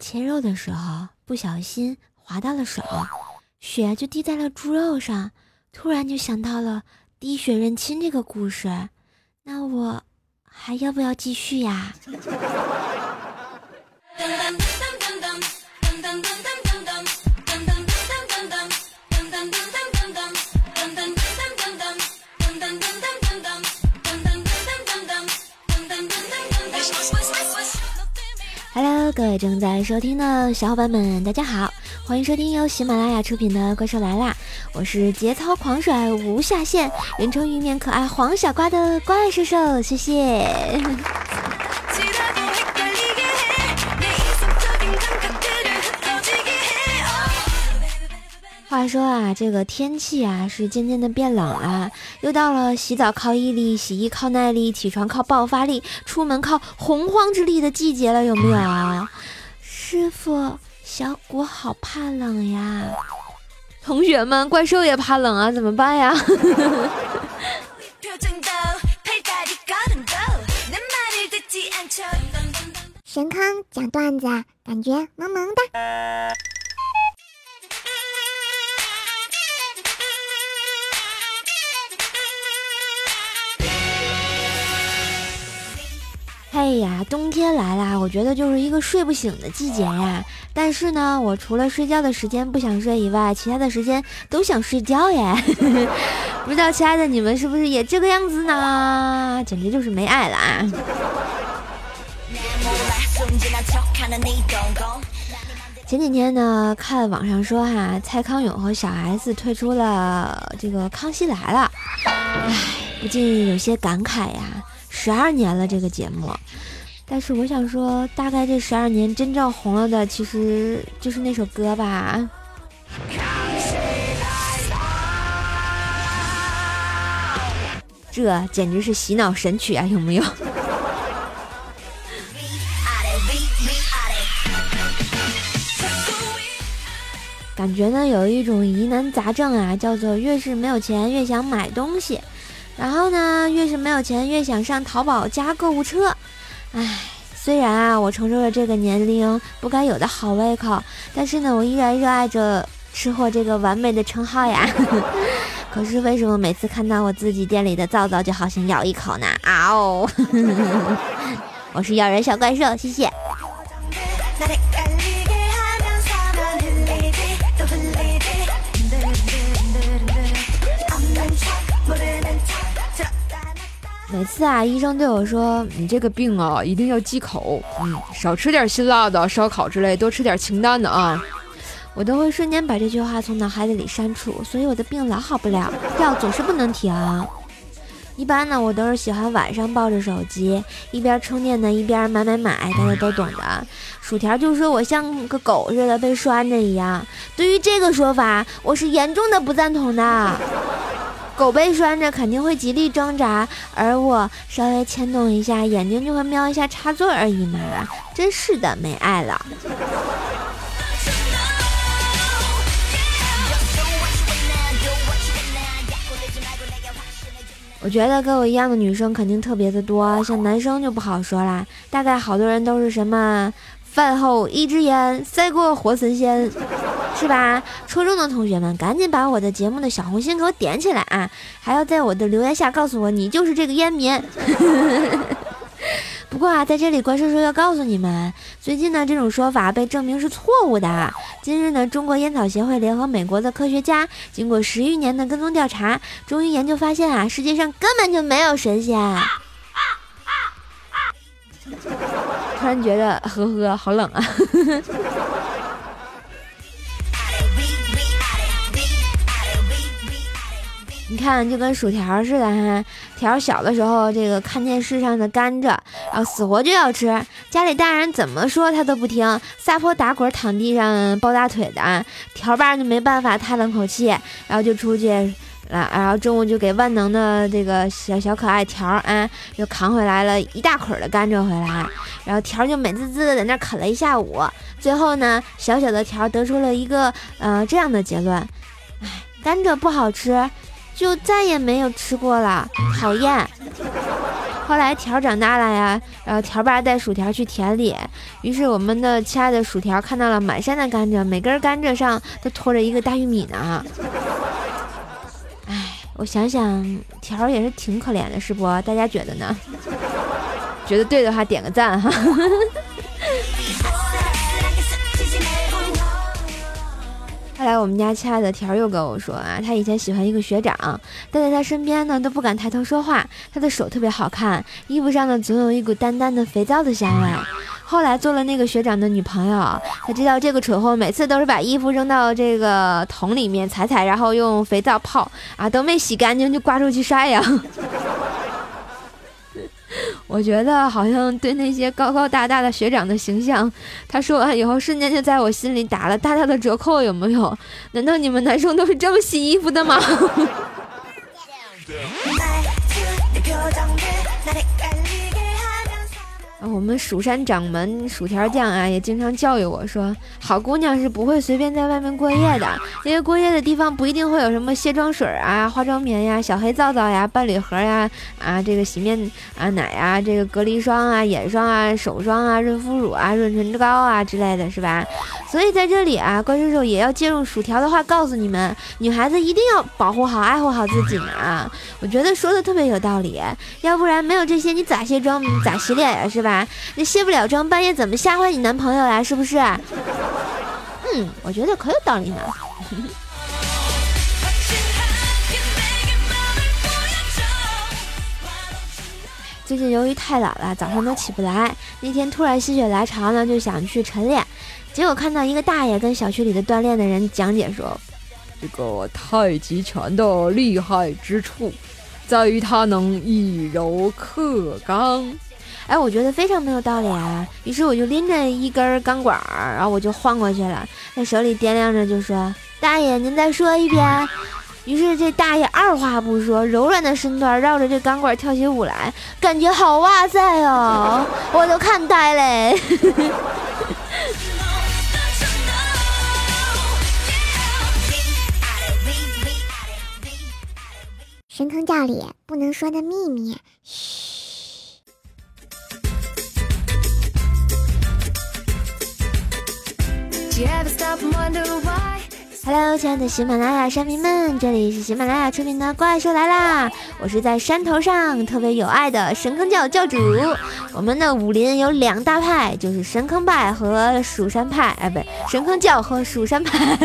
切肉的时候不小心划到了手，血就滴在了猪肉上，突然就想到了滴血认亲这个故事，那我还要不要继续呀？？Hello，各位正在收听的小伙伴们，大家好，欢迎收听由喜马拉雅出品的《怪兽来啦》，我是节操狂甩无下限，人称玉面可爱黄小瓜的怪兽兽，谢谢。话说啊，这个天气啊是渐渐的变冷了，又到了洗澡靠毅力、洗衣靠耐力、起床靠爆发力、出门靠洪荒之力的季节了，有没有？师傅，小谷好怕冷呀！同学们，怪兽也怕冷啊，怎么办呀？神坑讲段子，感觉萌萌的。冬天来啦！我觉得就是一个睡不醒的季节呀。但是呢，我除了睡觉的时间不想睡以外，其他的时间都想睡觉耶。不知道亲爱的你们是不是也这个样子呢？简直就是没爱了啊！前几天呢，看网上说哈，蔡康永和小 S 退出了这个《康熙来了》，唉，不禁有些感慨呀。十二年了这个节目，但是我想说，大概这十二年真正红了的，其实就是那首歌吧。这简直是洗脑神曲啊，有没有？感觉呢，有一种疑难杂症啊，叫做越是没有钱，越想买东西。然后呢，越是没有钱，越想上淘宝加购物车。唉，虽然啊，我承受了这个年龄不该有的好胃口，但是呢，我依然热爱着吃货这个完美的称号呀。可是为什么每次看到我自己店里的皂皂，就好想咬一口呢？啊哦！我是咬人小怪兽，谢谢。每次啊，医生对我说：“你这个病啊，一定要忌口，嗯，少吃点辛辣的、烧烤之类，多吃点清淡的啊。”我都会瞬间把这句话从脑海里删除，所以我的病老好不了，药总是不能停。一般呢，我都是喜欢晚上抱着手机，一边充电呢，一边买买买，大家都懂的。薯条就说我像个狗似的被拴着一样，对于这个说法，我是严重的不赞同的。狗被拴着肯定会极力挣扎，而我稍微牵动一下，眼睛就会瞄一下插座而已嘛。真是的，没爱了。我觉得跟我一样的女生肯定特别的多，像男生就不好说啦。大概好多人都是什么饭后一支烟，赛过活神仙。是吧？初中的同学们，赶紧把我的节目的小红心给我点起来啊！还要在我的留言下告诉我，你就是这个烟民。不过啊，在这里，怪叔叔要告诉你们，最近呢，这种说法被证明是错误的。今日呢，中国烟草协会联合美国的科学家，经过十余年的跟踪调查，终于研究发现啊，世界上根本就没有神仙。突然觉得，呵呵，好冷啊！你看，就跟薯条似的哈。条小的时候，这个看电视上的甘蔗，然后死活就要吃。家里大人怎么说他都不听，撒泼打滚，躺地上抱大腿的。条爸就没办法，叹了口气，然后就出去了。然后中午就给万能的这个小小可爱条啊，又扛回来了一大捆的甘蔗回来。然后条就美滋滋的在那啃了一下午。最后呢，小小的条得出了一个呃这样的结论：哎，甘蔗不好吃。就再也没有吃过了，讨厌！后来条长大了呀，然后条爸带薯条去田里，于是我们的亲爱的薯条看到了满山的甘蔗，每根甘蔗上都拖着一个大玉米呢。我想想，条儿也是挺可怜的，是不？大家觉得呢？觉得对的话点个赞哈。后来我们家亲爱的条又跟我说啊，他以前喜欢一个学长，但在他身边呢都不敢抬头说话。他的手特别好看，衣服上呢总有一股淡淡的肥皂的香味。后来做了那个学长的女朋友，他知道这个蠢货每次都是把衣服扔到这个桶里面踩踩，然后用肥皂泡啊，都没洗干净就挂出去晒呀。我觉得好像对那些高高大大的学长的形象，他说完以后，瞬间就在我心里打了大大的折扣，有没有？难道你们男生都是这么洗衣服的吗？我们蜀山掌门薯条酱啊，也经常教育我说，好姑娘是不会随便在外面过夜的，因为过夜的地方不一定会有什么卸妆水啊、化妆棉呀、小黑皂皂呀、伴侣盒呀、啊这个洗面啊奶啊、这个隔离霜啊、眼霜啊、手霜啊、润肤乳啊、润唇膏啊之类的是吧？所以在这里啊，怪叔叔也要借用薯条的话告诉你们，女孩子一定要保护好、爱护好自己呢。我觉得说的特别有道理，要不然没有这些，你咋卸妆、你咋洗脸呀，是吧？那卸不了妆，半夜怎么吓坏你男朋友呀？是不是？嗯，我觉得可有道理呢。最近由于太懒了，早上都起不来。那天突然心血来潮呢，就想去晨练，结果看到一个大爷跟小区里的锻炼的人讲解说，这个太极拳的厉害之处，在于它能以柔克刚。哎，我觉得非常没有道理啊！于是我就拎着一根钢管，然后我就晃过去了，在手里掂量着，就说：“大爷，您再说一遍。”于是这大爷二话不说，柔软的身段绕着这钢管跳起舞来，感觉好哇塞哦！我都看呆嘞。神坑教里不能说的秘密，嘘。Hello，亲爱的喜马拉雅山民们，这里是喜马拉雅出品的《怪兽来啦》，我是在山头上特别有爱的神坑教教主。我们的武林有两大派，就是神坑派和蜀山派，哎，不对，神坑教和蜀山派。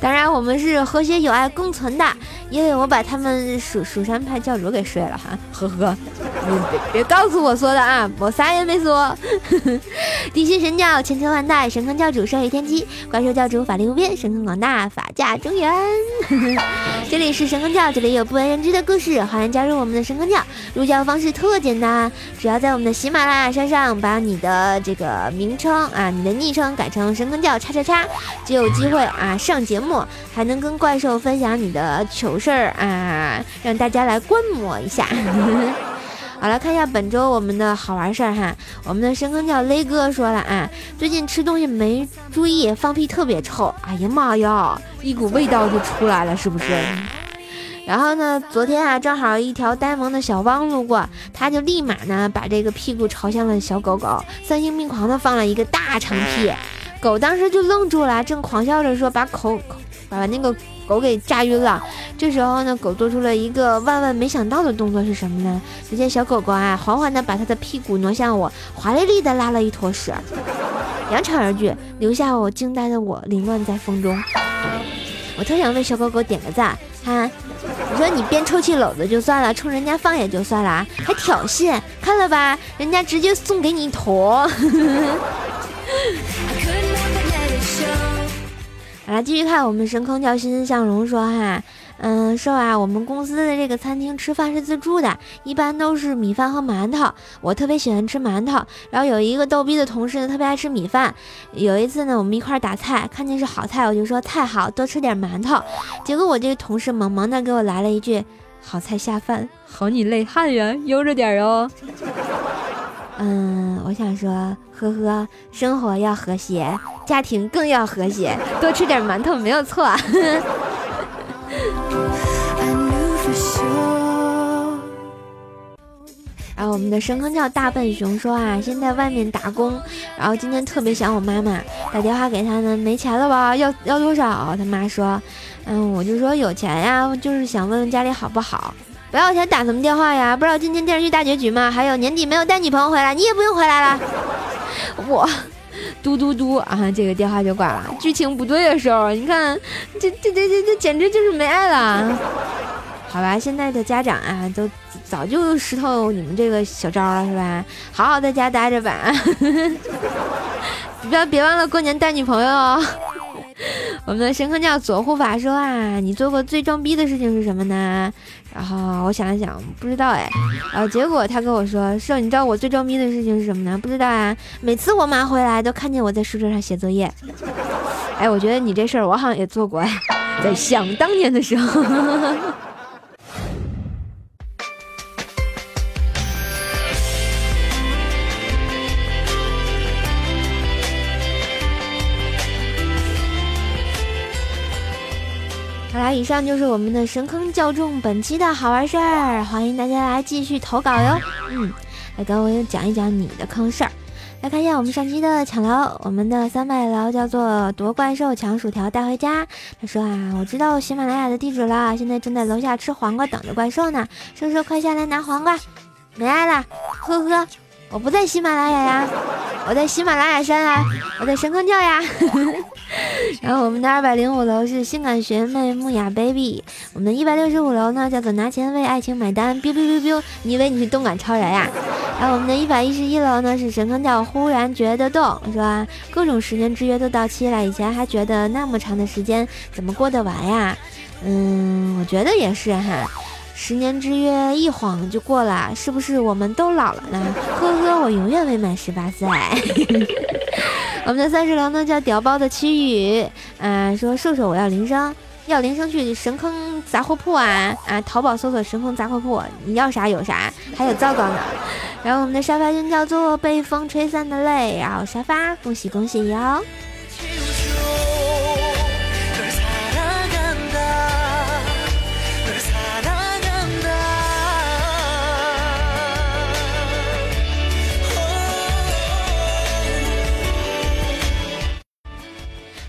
当然，我们是和谐友爱共存的，因为我把他们蜀蜀山派教主给睡了哈，呵呵。别别告诉我说的啊，我啥也没说。地心神教千秋万代，神坑教主寿与天机，怪兽教主法力无边，神坑广大，法驾中原。这里是神坑教，这里有不为人知的故事，欢迎加入我们的神坑教。入教方式特简单，只要在我们的喜马拉雅山上把你的这个名称啊，你的昵称改成神坑教叉叉叉，就有机会啊上节目，还能跟怪兽分享你的糗事儿啊，让大家来观摩一下。好了，看一下本周我们的好玩事儿哈。我们的深坑叫雷哥说了啊，最近吃东西没注意，放屁特别臭。哎呀妈呀，一股味道就出来了，是不是？然后呢，昨天啊，正好一条呆萌的小汪路过，他就立马呢把这个屁股朝向了小狗狗，丧心病狂的放了一个大长屁。狗当时就愣住了，正狂笑着说把口口把那个。狗给炸晕了，这时候呢，狗做出了一个万万没想到的动作是什么呢？只见小狗狗啊，缓缓地把它的屁股挪向我，华丽丽的拉了一坨屎，扬长而去，留下我惊呆的我凌乱在风中。我特想为小狗狗点个赞，哈，你说你编臭气篓子就算了，冲人家放也就算了，还挑衅，看了吧，人家直接送给你一坨。好了，继续看我们神坑叫欣欣向荣说哈，嗯，说啊，我们公司的这个餐厅吃饭是自助的，一般都是米饭和馒头。我特别喜欢吃馒头，然后有一个逗逼的同事呢，特别爱吃米饭。有一次呢，我们一块打菜，看见是好菜，我就说菜好多吃点馒头。结果我这个同事萌萌的给我来了一句，好菜下饭，好你累汉呀，悠着点哦。嗯，我想说，呵呵，生活要和谐，家庭更要和谐，多吃点馒头没有错。然后我们的神坑叫大笨熊说啊，现在外面打工，然后今天特别想我妈妈，打电话给她呢，没钱了吧？要要多少？他妈说，嗯，我就说有钱呀，就是想问问家里好不好。不要钱打什么电话呀？不知道今天电视剧大结局吗？还有年底没有带女朋友回来，你也不用回来了。我。嘟嘟嘟啊！这个电话就挂了。剧情不对的时候，你看，这这这这这简直就是没爱了。好吧，现在的家长啊，都早就识透你们这个小招了，是吧？好好在家待着吧，不要别忘了过年带女朋友哦。我们的神坑教左护法说啊，你做过最装逼的事情是什么呢？然后我想了想，不知道哎。然后结果他跟我说，说，你知道我最装逼的事情是什么呢？不知道啊。每次我妈回来都看见我在书桌上写作业。哎，我觉得你这事儿我好像也做过哎，在想当年的时候。以上就是我们的神坑教众本期的好玩事儿，欢迎大家来继续投稿哟。嗯，来跟我讲一讲你的坑事儿。来看一下我们上期的抢楼，我们的三百楼叫做夺怪兽抢薯条带回家。他说啊，我知道喜马拉雅的地址了，现在正在楼下吃黄瓜等着怪兽呢。叔叔快下来拿黄瓜，没爱了，呵呵。我不在喜马拉雅呀，我在喜马拉雅山啊，我在神坑教呀。然后我们的二百零五楼是性感学妹木雅 baby，我们的一百六十五楼呢叫做拿钱为爱情买单。biu biu biu biu，你以为你是动感超人呀？然后我们的一百一十一楼呢是神坑教忽然觉得动，是吧？各种十年之约都到期了，以前还觉得那么长的时间怎么过得完呀？嗯，我觉得也是哈。十年之约一晃就过了，是不是我们都老了呢？呵呵，我永远未满十八岁。我们的三十楼呢叫屌包的奇雨，啊，说瘦瘦我要铃声，要铃声去神坑杂货铺啊啊，淘宝搜索神坑杂货铺，你要啥有啥，还有皂皂呢。然后我们的沙发君叫做被风吹散的泪，然后沙发，恭喜恭喜哟。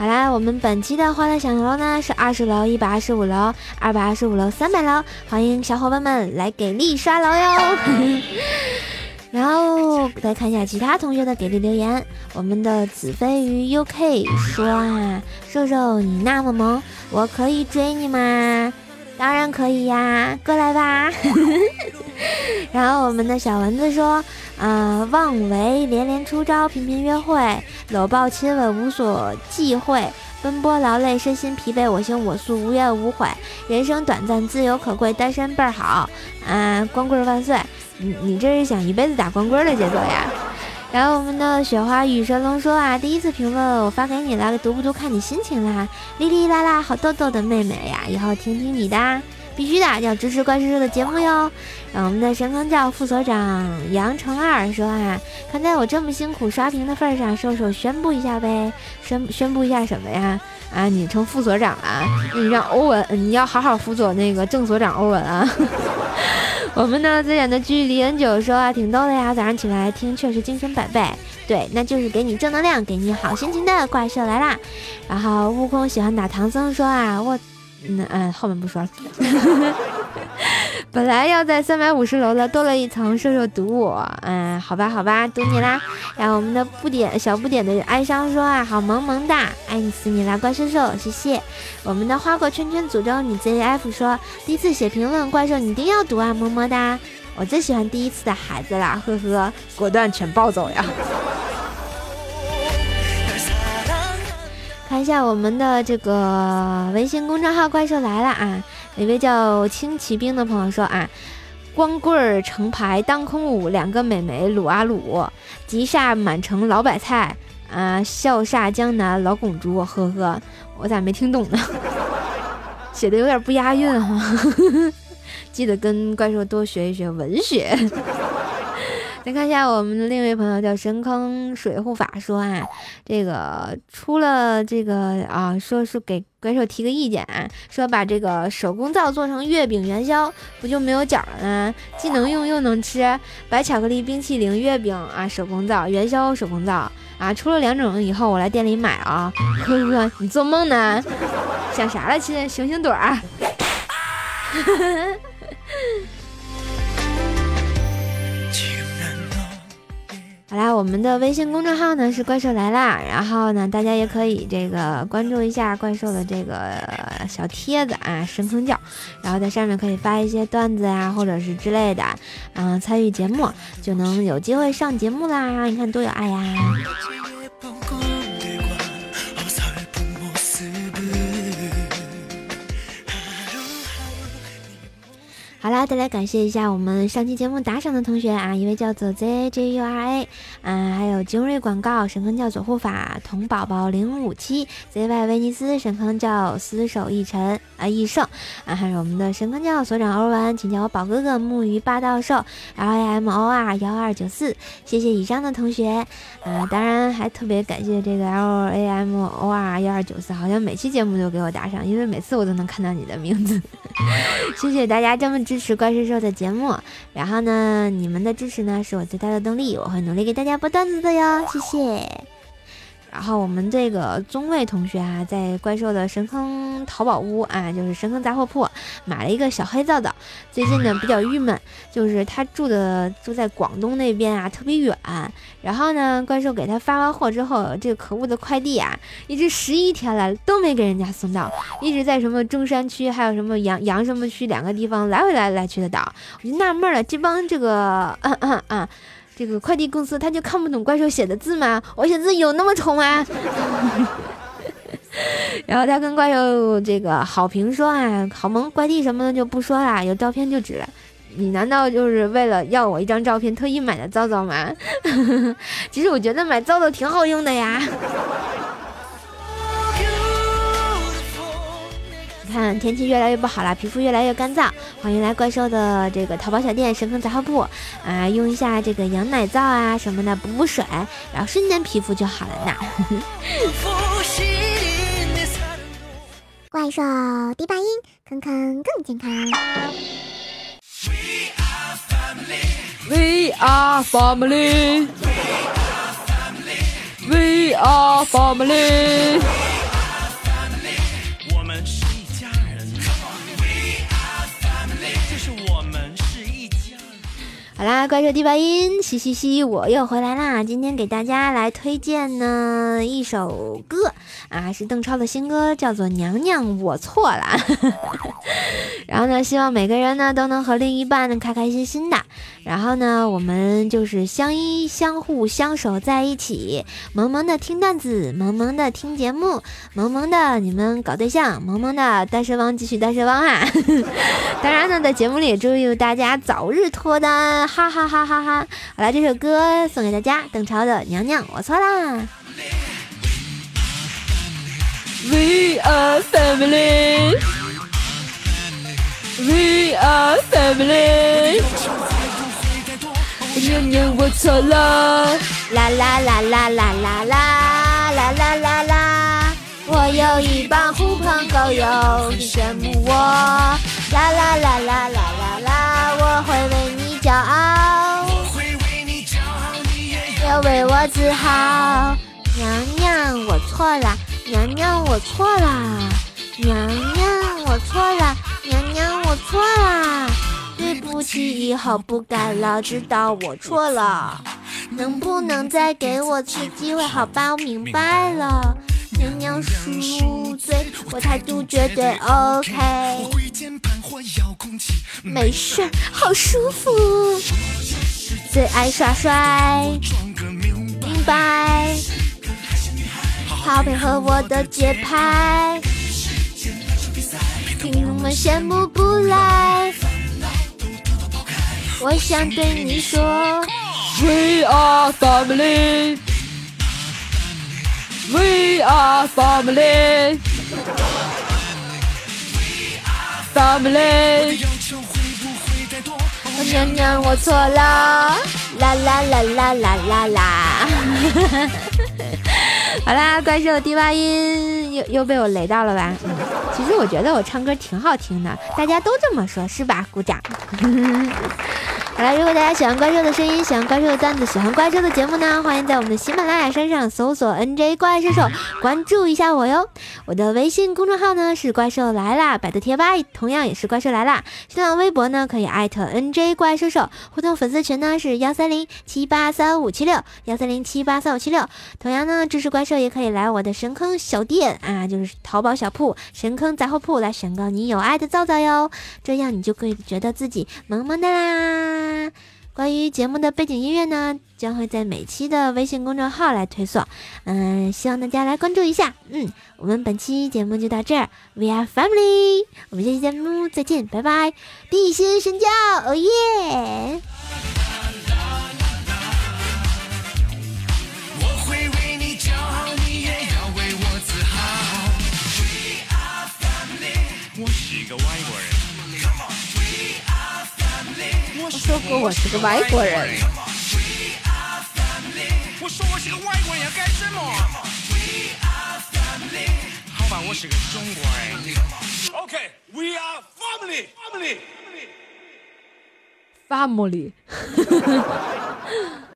好啦，我们本期的欢乐小楼呢是二十楼、一百二十五楼、二百二十五楼、三百楼，欢迎小伙伴们来给力刷楼哟！然后再看一下其他同学的给力留言，我们的子飞鱼 UK 说啊，瘦瘦你那么萌，我可以追你吗？当然可以呀，过来吧。然后我们的小蚊子说。啊，妄为连连出招，频频约会，搂抱亲吻无所忌讳，奔波劳累，身心疲惫，我行我素，无怨无悔。人生短暂，自由可贵，单身倍儿好。啊，光棍万岁！你你这是想一辈子打光棍的节奏呀？然后我们的雪花雨神龙说啊，第一次评论我发给你了，读不读看你心情啦。哩哩啦啦，好逗逗的妹妹呀，以后听听你的。必须的，要支持怪叔叔的节目哟。让我们的神坑教副所长杨成二说啊，看在我这么辛苦刷屏的份上，瘦瘦宣布一下呗。宣宣布一下什么呀？啊，你成副所长了，你让欧文，你要好好辅佐那个正所长欧文啊。我们呢，最远的距离 N 九说啊，挺逗的呀，早上起来听确实精神百倍。对，那就是给你正能量，给你好心情的怪兽来啦。然后悟空喜欢打唐僧说啊，我。嗯嗯，后面不说了。本来要在三百五十楼的，多了一层，射手堵我。嗯，好吧好吧，堵你啦。然后我们的不点小不点的哀伤说啊，好萌萌哒，爱你死你啦，怪兽兽，谢谢。我们的花果圈圈诅咒你 ZF 说，第一次写评论，怪兽你一定要读啊，么么哒。我最喜欢第一次的孩子啦，呵呵，果断全抱走呀。看一下我们的这个微信公众号“怪兽来了”啊，一位叫轻骑兵的朋友说啊，光棍儿成排当空舞，两个美眉撸啊撸，急煞满城老白菜啊，笑煞江南老拱猪，呵呵，我咋没听懂呢？写的有点不押韵哈，记得跟怪兽多学一学文学。再看一下我们的另一位朋友叫神坑水护法说啊，这个出了这个啊，说是给怪兽提个意见啊，说把这个手工皂做成月饼元宵，不就没有角了呢？既能用又能吃，白巧克力冰淇淋月饼啊，手工皂元宵手工皂啊，出了两种以后我来店里买啊。呵呵，你做梦呢？想啥了亲？醒醒盹儿。好啦，我们的微信公众号呢是怪兽来啦，然后呢，大家也可以这个关注一下怪兽的这个小贴子啊，神坑教，然后在上面可以发一些段子呀，或者是之类的，嗯，参与节目就能有机会上节目啦，你看多有爱呀！好啦，再来感谢一下我们上期节目打赏的同学啊，一位叫做 ZJURA，嗯，还有精锐广告神坑教左护法童宝宝零五七 ZY 威尼斯神坑教厮守一尘啊一胜啊，还有我们的神坑教所长欧文，请叫我宝哥哥木鱼霸道兽 LAMOR 幺二九四，谢谢以上的同学啊，当然还特别感谢这个 LAMOR 幺二九四，好像每期节目都给我打赏，因为每次我都能看到你的名字，谢谢大家这么。支持怪兽兽的节目，然后呢，你们的支持呢是我最大的动力，我会努力给大家播段子的哟，谢谢。然后我们这个宗卫同学啊，在怪兽的神坑淘宝屋啊，就是神坑杂货铺买了一个小黑皂皂。最近呢比较郁闷，就是他住的住在广东那边啊，特别远。然后呢，怪兽给他发完货之后，这个可恶的快递啊，一直十一天了都没给人家送到，一直在什么中山区还有什么阳阳什么区两个地方来回来来去的倒。我就纳闷了，这帮这个嗯嗯嗯。这个快递公司他就看不懂怪兽写的字吗？我写字有那么丑吗？然后他跟怪兽这个好评说啊，好萌，快递什么的就不说了，有照片就值了。你难道就是为了要我一张照片特意买的皂皂吗？其实我觉得买皂皂挺好用的呀。看天气越来越不好了，皮肤越来越干燥，欢迎来怪兽的这个淘宝小店神坑杂货铺啊，用一下这个羊奶皂啊什么的补补水，然后瞬间皮肤就好了呢。怪兽低半音，坑坑更健康。We are family. We are family. 好啦，怪兽第八音，嘻嘻嘻，我又回来啦！今天给大家来推荐呢一首歌啊，是邓超的新歌，叫做《娘娘我错了》。然后呢，希望每个人呢都能和另一半开开心心的。然后呢，我们就是相依相互相守在一起，萌萌的听段子，萌萌的听节目，萌萌的你们搞对象，萌萌的单身汪继续单身汪哈。当然呢，在节目里祝愿大家早日脱单，哈哈哈哈哈。好了，这首歌送给大家，邓超的《娘娘我错啦》。We are family. We are family. 娘娘我错了，啦啦啦啦啦啦啦啦啦啦啦！我有一帮狐朋狗友，你羡慕我，啦啦啦啦啦啦啦！我会为你骄傲，要为我自豪。娘娘我错了，娘娘我错了，娘娘我错了，娘娘我错了。对不起，以后不敢了，知道我错了。能不能再给我次机会？好吧，我明白了。娘娘恕罪，我态度绝对 OK。没事，好舒服。最爱耍帅，好配合我的节拍，听众们羡慕不来。我想对你说，We are family, We are family, Family。娘娘我错了，啦啦啦啦啦啦啦！好啦，怪兽的低八音又又被我雷到了吧？其实我觉得我唱歌挺好听的，大家都这么说，是吧？鼓掌。好了，如果大家喜欢怪兽的声音，喜欢怪兽的段子，喜欢怪兽的节目呢，欢迎在我们的喜马拉雅山上搜索 NJ 怪兽兽，关注一下我哟。我的微信公众号呢是怪兽来啦，百度贴吧同样也是怪兽来啦，新浪微博呢可以艾特 NJ 怪兽兽，互动粉丝群呢是幺三零七八三五七六幺三零七八三五七六。同样呢，支持怪兽也可以来我的神坑小店啊，就是淘宝小铺神坑杂货铺来选购你有爱的皂皂哟，这样你就可以觉得自己萌萌的啦。关于节目的背景音乐呢，将会在每期的微信公众号来推送，嗯，希望大家来关注一下。嗯，我们本期节目就到这儿，We are family，我们下期节目再见，拜拜。地心神教，哦耶！我是个外国人。我说过我是个外国人。我说我是个外国人要干什么？好吧，我是个中国人。OK，We are family，family，family。